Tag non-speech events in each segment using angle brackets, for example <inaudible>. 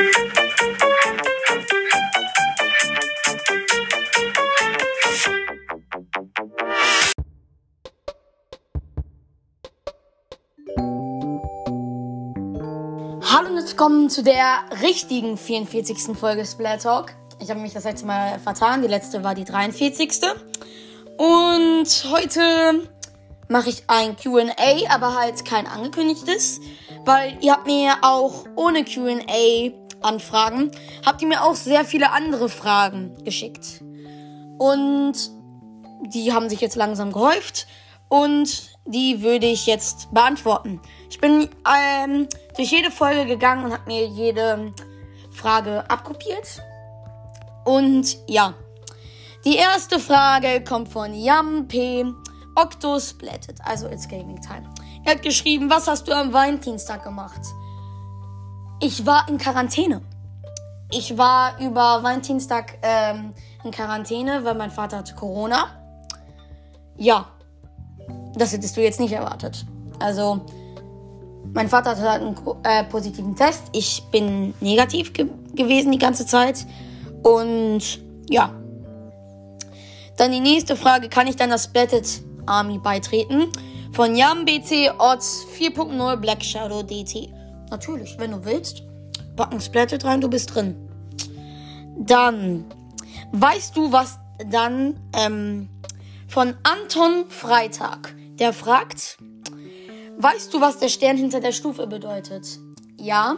Hallo und willkommen zu der richtigen 44. Folge Splat Talk. Ich habe mich das letzte Mal vertan. Die letzte war die 43. Und heute mache ich ein QA, aber halt kein angekündigtes, weil ihr habt mir auch ohne QA Anfragen, habt ihr mir auch sehr viele andere Fragen geschickt. Und die haben sich jetzt langsam gehäuft und die würde ich jetzt beantworten. Ich bin ähm, durch jede Folge gegangen und habe mir jede Frage abkopiert. Und ja, die erste Frage kommt von Yam. Octosplatted, also It's Gaming Time. Er hat geschrieben, was hast du am Valentinstag gemacht? Ich war in Quarantäne. Ich war über Valentinstag ähm, in Quarantäne, weil mein Vater hatte Corona. Ja, das hättest du jetzt nicht erwartet. Also, mein Vater hatte halt einen äh, positiven Test. Ich bin negativ ge gewesen die ganze Zeit. Und ja. Dann die nächste Frage: Kann ich deiner Splatted Army beitreten? Von Yam BC Odds 4.0 Black Shadow DT. Natürlich, wenn du willst. Backen Splatted rein, du bist drin. Dann, weißt du, was dann ähm, von Anton Freitag, der fragt, weißt du, was der Stern hinter der Stufe bedeutet? Ja,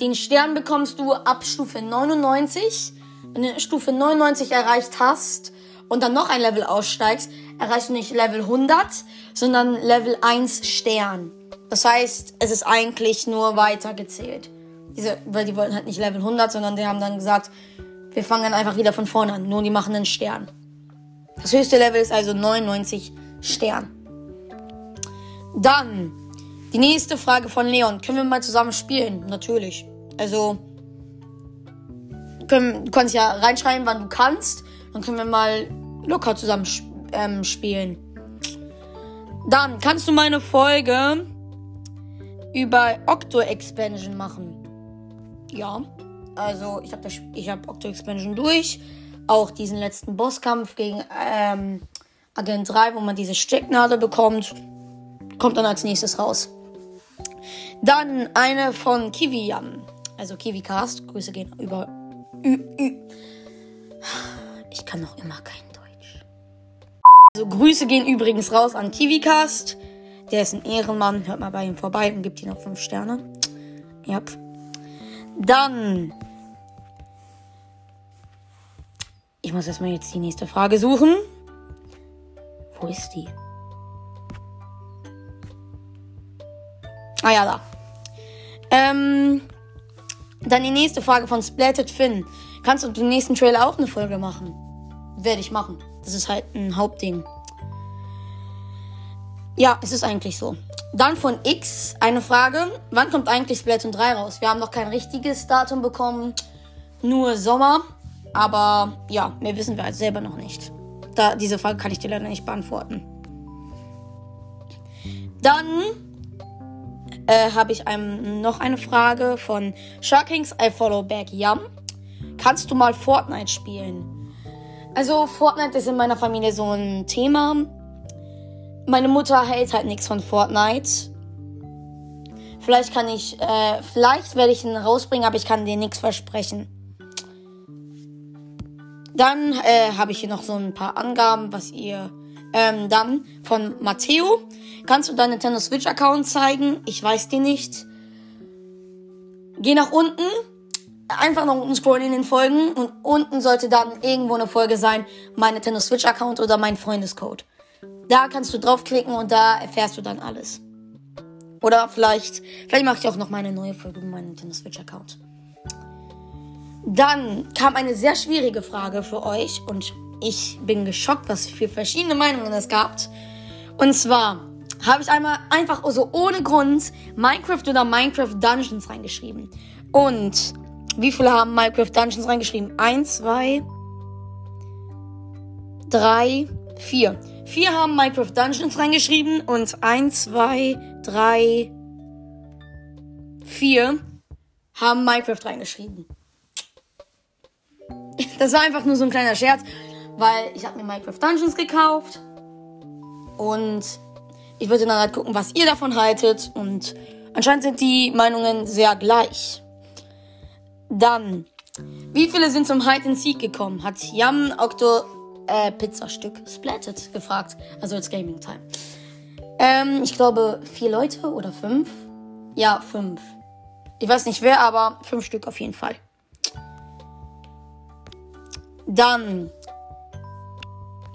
den Stern bekommst du ab Stufe 99. Wenn du Stufe 99 erreicht hast und dann noch ein Level aussteigst, erreichst du nicht Level 100, sondern Level 1 Stern. Das heißt, es ist eigentlich nur weitergezählt. Diese, weil die wollten halt nicht Level 100, sondern die haben dann gesagt, wir fangen dann einfach wieder von vorne an. Nur die machen einen Stern. Das höchste Level ist also 99 Stern. Dann die nächste Frage von Leon. Können wir mal zusammen spielen? Natürlich. Also, können, du kannst ja reinschreiben, wann du kannst. Dann können wir mal locker zusammen ähm, spielen. Dann kannst du meine Folge über Octo Expansion machen. Ja. Also, ich habe hab Octo Expansion durch. Auch diesen letzten Bosskampf gegen ähm, Agent 3, wo man diese Stecknadel bekommt. Kommt dann als nächstes raus. Dann eine von Kiwian. Also KiwiCast. Grüße gehen über. Ich kann noch immer kein Deutsch. Also Grüße gehen übrigens raus an KiwiCast. Der ist ein Ehrenmann. Hört mal bei ihm vorbei und gibt ihm noch 5 Sterne. Ja. Dann. Ich muss erstmal jetzt die nächste Frage suchen. Wo ist die? Ah ja, da. Ähm, dann die nächste Frage von Splatted Finn. Kannst du den nächsten Trailer auch eine Folge machen? Werde ich machen. Das ist halt ein Hauptding. Ja, es ist eigentlich so. Dann von X eine Frage. Wann kommt eigentlich Splatoon 3 raus? Wir haben noch kein richtiges Datum bekommen. Nur Sommer. Aber ja, mehr wissen wir als selber noch nicht. Da, diese Frage kann ich dir leider nicht beantworten. Dann äh, habe ich einem noch eine Frage von Sharkings I Follow Back Yum. Kannst du mal Fortnite spielen? Also Fortnite ist in meiner Familie so ein Thema. Meine Mutter hält halt nichts von Fortnite. Vielleicht kann ich, äh, vielleicht werde ich ihn rausbringen, aber ich kann dir nichts versprechen. Dann äh, habe ich hier noch so ein paar Angaben, was ihr ähm, dann von Matteo. Kannst du deinen Nintendo Switch Account zeigen? Ich weiß dir nicht. Geh nach unten. Einfach nach unten scrollen in den Folgen. Und unten sollte dann irgendwo eine Folge sein. Mein Nintendo Switch Account oder mein Freundescode. Da kannst du draufklicken und da erfährst du dann alles. Oder vielleicht, vielleicht mache ich auch noch meine neue Folge mit meinem Nintendo Switch Account. Dann kam eine sehr schwierige Frage für euch und ich bin geschockt, was für verschiedene Meinungen es gab. Und zwar habe ich einmal einfach so ohne Grund Minecraft oder Minecraft Dungeons reingeschrieben. Und wie viele haben Minecraft Dungeons reingeschrieben? Eins, zwei, drei, vier. Vier haben Minecraft Dungeons reingeschrieben und eins, zwei, drei, vier haben Minecraft reingeschrieben. Das war einfach nur so ein kleiner Scherz, weil ich habe mir Minecraft Dungeons gekauft und ich würde dann halt gucken, was ihr davon haltet und anscheinend sind die Meinungen sehr gleich. Dann, wie viele sind zum Hide and Seek gekommen? Hat Yam Octo äh, Pizzastück Splatted gefragt. Also it's Gaming Time. Ähm, ich glaube vier Leute oder fünf. Ja, fünf. Ich weiß nicht wer, aber fünf Stück auf jeden Fall. Dann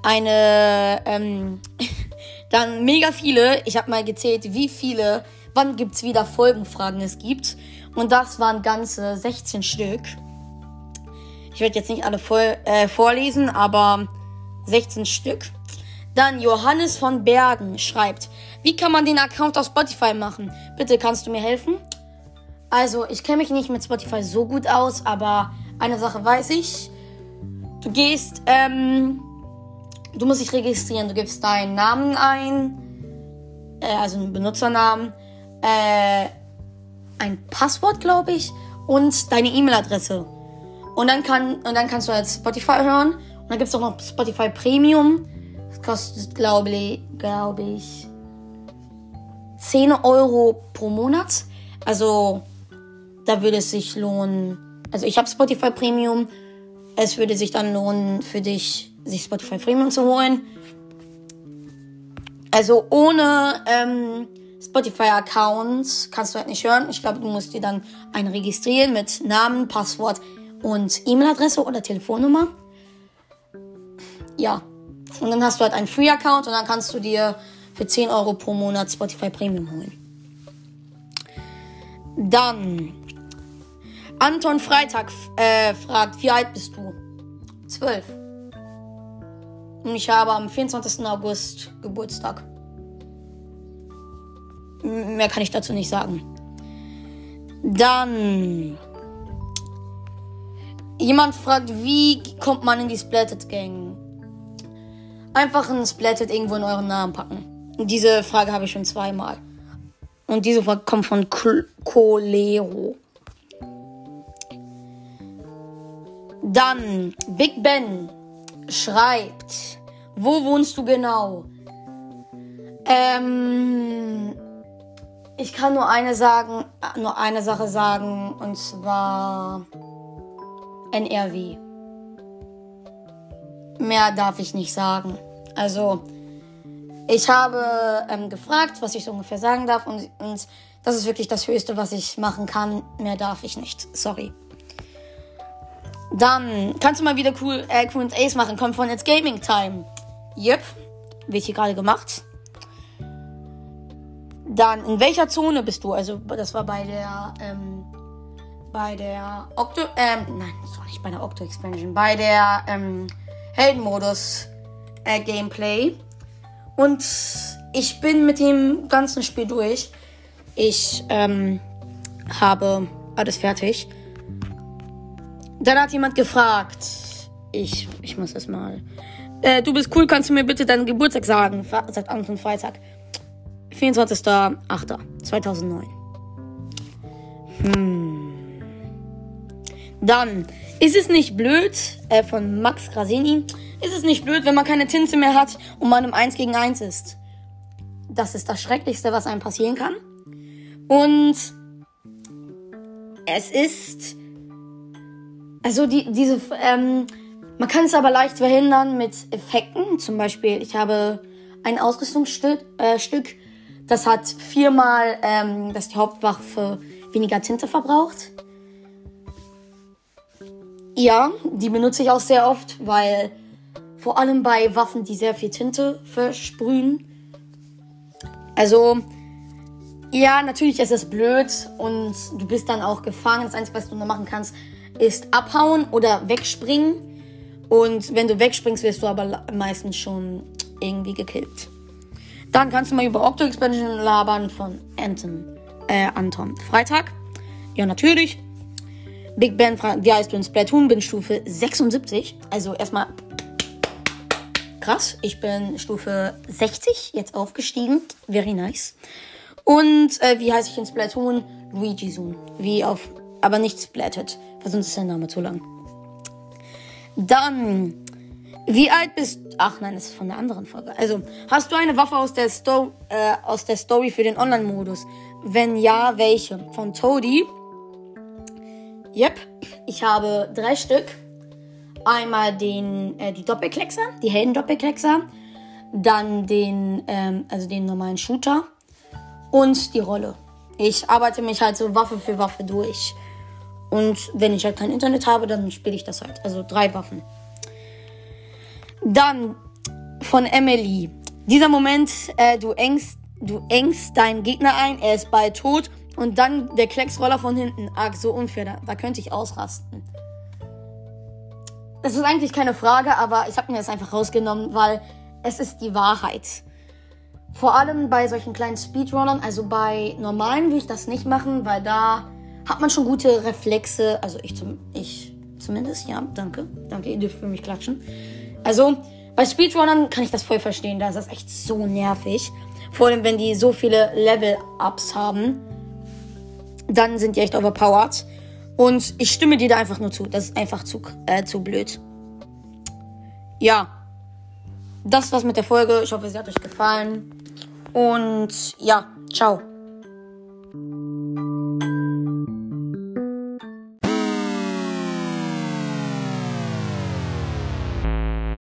eine, ähm, <laughs> dann mega viele. Ich habe mal gezählt, wie viele, wann gibt's wieder Folgenfragen es gibt. Und das waren ganze 16 Stück. Ich werde jetzt nicht alle voll, äh, vorlesen, aber 16 Stück. Dann Johannes von Bergen schreibt, wie kann man den Account auf Spotify machen? Bitte kannst du mir helfen? Also, ich kenne mich nicht mit Spotify so gut aus, aber eine Sache weiß ich. Du gehst, ähm, du musst dich registrieren. Du gibst deinen Namen ein, äh, also einen Benutzernamen, äh, ein Passwort, glaube ich, und deine E-Mail-Adresse. Und dann kann, und dann kannst du halt Spotify hören. Und dann gibt es auch noch Spotify Premium. Das kostet, glaube ich, glaube ich, 10 Euro pro Monat. Also da würde es sich lohnen. Also ich habe Spotify Premium. Es würde sich dann lohnen für dich, sich Spotify Premium zu holen. Also ohne ähm, Spotify-Account kannst du halt nicht hören. Ich glaube, du musst dir dann einen registrieren mit Namen, Passwort und E-Mail-Adresse oder Telefonnummer. Ja. Und dann hast du halt einen Free-Account und dann kannst du dir für 10 Euro pro Monat Spotify Premium holen. Dann Anton Freitag äh, fragt, wie alt bist du? Zwölf. Und ich habe am 24. August Geburtstag. Mehr kann ich dazu nicht sagen. Dann. Jemand fragt, wie kommt man in die Splatted Gang? Einfach ein Splatted irgendwo in euren Namen packen. Diese Frage habe ich schon zweimal. Und diese Frage kommt von Colero. Dann Big Ben schreibt, wo wohnst du genau? Ähm, ich kann nur eine sagen, nur eine Sache sagen und zwar NRW. Mehr darf ich nicht sagen. Also ich habe ähm, gefragt, was ich so ungefähr sagen darf und, und das ist wirklich das Höchste, was ich machen kann. Mehr darf ich nicht. Sorry. Dann kannst du mal wieder cool äh, Q&As machen. Kommt von It's Gaming Time. Yep. Wird hier gerade gemacht. Dann, in welcher Zone bist du? Also, das war bei der, ähm, bei der Octo, ähm, nein, das war nicht bei der Octo Expansion, bei der, ähm, Heldenmodus, äh, Gameplay. Und ich bin mit dem ganzen Spiel durch. Ich, ähm, habe alles fertig. Dann hat jemand gefragt. Ich, ich muss das mal. Äh, du bist cool, kannst du mir bitte deinen Geburtstag sagen? Sagt Anton Freitag. 24.08.2009. Hm. Dann, ist es nicht blöd, äh, von Max Grasini, ist es nicht blöd, wenn man keine Tinte mehr hat und man im 1 gegen 1 ist? Das ist das Schrecklichste, was einem passieren kann. Und es ist also die, diese, ähm, man kann es aber leicht verhindern mit Effekten. Zum Beispiel, ich habe ein Ausrüstungsstück, äh, Stück, das hat viermal, ähm, dass die Hauptwaffe weniger Tinte verbraucht. Ja, die benutze ich auch sehr oft, weil vor allem bei Waffen, die sehr viel Tinte versprühen. Also, ja, natürlich ist es blöd und du bist dann auch gefangen. Das Einzige, was du nur machen kannst, ist abhauen oder wegspringen. Und wenn du wegspringst, wirst du aber meistens schon irgendwie gekillt. Dann kannst du mal über Octo Expansion labern von Anton, äh, Anton. Freitag. Ja, natürlich. Big Ben fragt, wie heißt du in Splatoon? Bin Stufe 76. Also erstmal krass. Ich bin Stufe 60, jetzt aufgestiegen. Very nice. Und äh, wie heiße ich in Splatoon? Luigi Zoom. Wie auf aber nicht splattet, weil sonst ist der Name zu lang. Dann, wie alt bist du? Ach nein, das ist von der anderen Folge. Also, hast du eine Waffe aus der, Sto äh, aus der Story für den Online-Modus? Wenn ja, welche? Von Toadie. Yep, ich habe drei Stück. Einmal den, äh, die Doppelkleckser, die Helden-Doppelkleckser. Dann den, ähm, also den normalen Shooter. Und die Rolle. Ich arbeite mich halt so Waffe für Waffe durch. Und wenn ich halt kein Internet habe, dann spiele ich das halt. Also drei Waffen. Dann von Emily. Dieser Moment, äh, du engst, du engst deinen Gegner ein, er ist bald tot und dann der Klecksroller von hinten. Arg, so unfair. Da, da könnte ich ausrasten. Das ist eigentlich keine Frage, aber ich habe mir das einfach rausgenommen, weil es ist die Wahrheit. Vor allem bei solchen kleinen Speedrunnern, also bei normalen will ich das nicht machen, weil da hat man schon gute Reflexe. Also ich, zum, ich zumindest, ja, danke. Danke, ihr dürft für mich klatschen. Also bei Speedrunnern kann ich das voll verstehen, da ist das echt so nervig. Vor allem, wenn die so viele Level-Ups haben, dann sind die echt overpowered. Und ich stimme dir da einfach nur zu. Das ist einfach zu, äh, zu blöd. Ja. Das war's mit der Folge. Ich hoffe, sie hat euch gefallen. Und ja, ciao.